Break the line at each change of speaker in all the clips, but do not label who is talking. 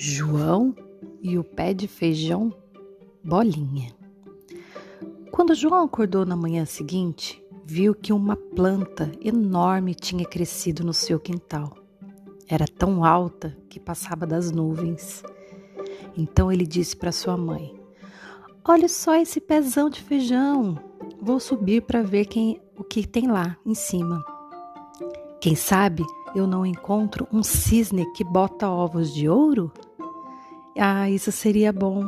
João e o pé de feijão Bolinha. Quando João acordou na manhã seguinte, viu que uma planta enorme tinha crescido no seu quintal. Era tão alta que passava das nuvens. Então ele disse para sua mãe: Olha só esse pezão de feijão. Vou subir para ver quem, o que tem lá em cima. Quem sabe eu não encontro um cisne que bota ovos de ouro? Ah, isso seria bom.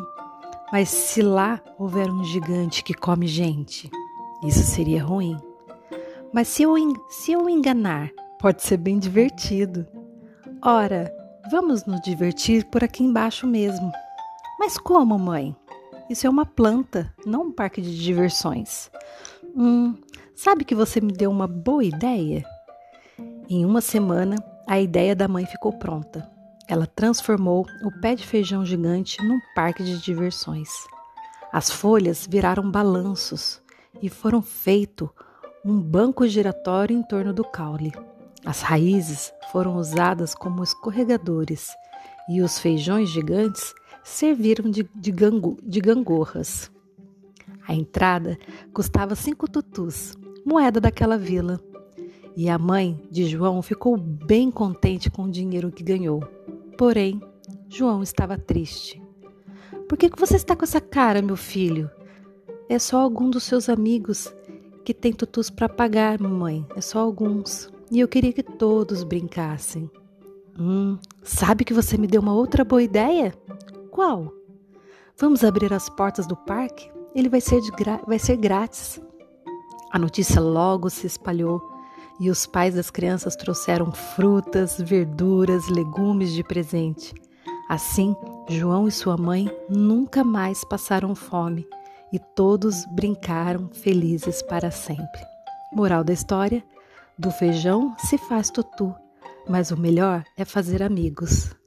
Mas se lá houver um gigante que come gente, isso seria ruim. Mas se eu, se eu enganar, pode ser bem divertido. Ora, vamos nos divertir por aqui embaixo mesmo. Mas como, mãe? Isso é uma planta, não um parque de diversões. Hum, sabe que você me deu uma boa ideia? Em uma semana, a ideia da mãe ficou pronta. Ela transformou o pé de feijão gigante num parque de diversões. As folhas viraram balanços e foram feito um banco giratório em torno do caule. As raízes foram usadas como escorregadores e os feijões gigantes serviram de, de, gangu, de gangorras. A entrada custava cinco tutus, moeda daquela vila. E a mãe de João ficou bem contente com o dinheiro que ganhou. Porém, João estava triste. Por que você está com essa cara, meu filho? É só algum dos seus amigos que tem tutus para pagar, mamãe. É só alguns. E eu queria que todos brincassem. Hum, sabe que você me deu uma outra boa ideia? Qual? Vamos abrir as portas do parque? Ele vai ser, vai ser grátis. A notícia logo se espalhou e os pais das crianças trouxeram frutas, verduras, legumes de presente. Assim, João e sua mãe nunca mais passaram fome e todos brincaram felizes para sempre. Moral da história: do feijão se faz tutu, mas o melhor é fazer amigos.